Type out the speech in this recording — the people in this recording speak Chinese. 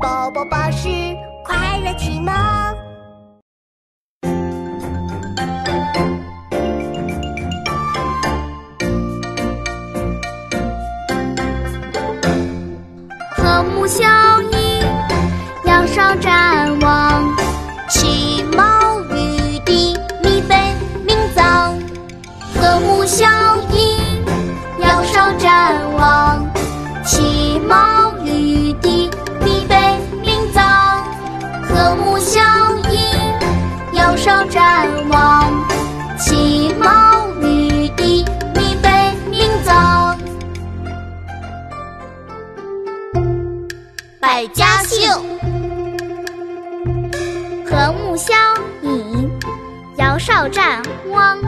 宝宝巴士快乐启蒙。和睦相依，仰韶展望，其貌与敌，弥北明藏。和睦效应，仰韶展望，其貌与敌，弥北明藏。百家姓，和睦相迎，仰韶展望，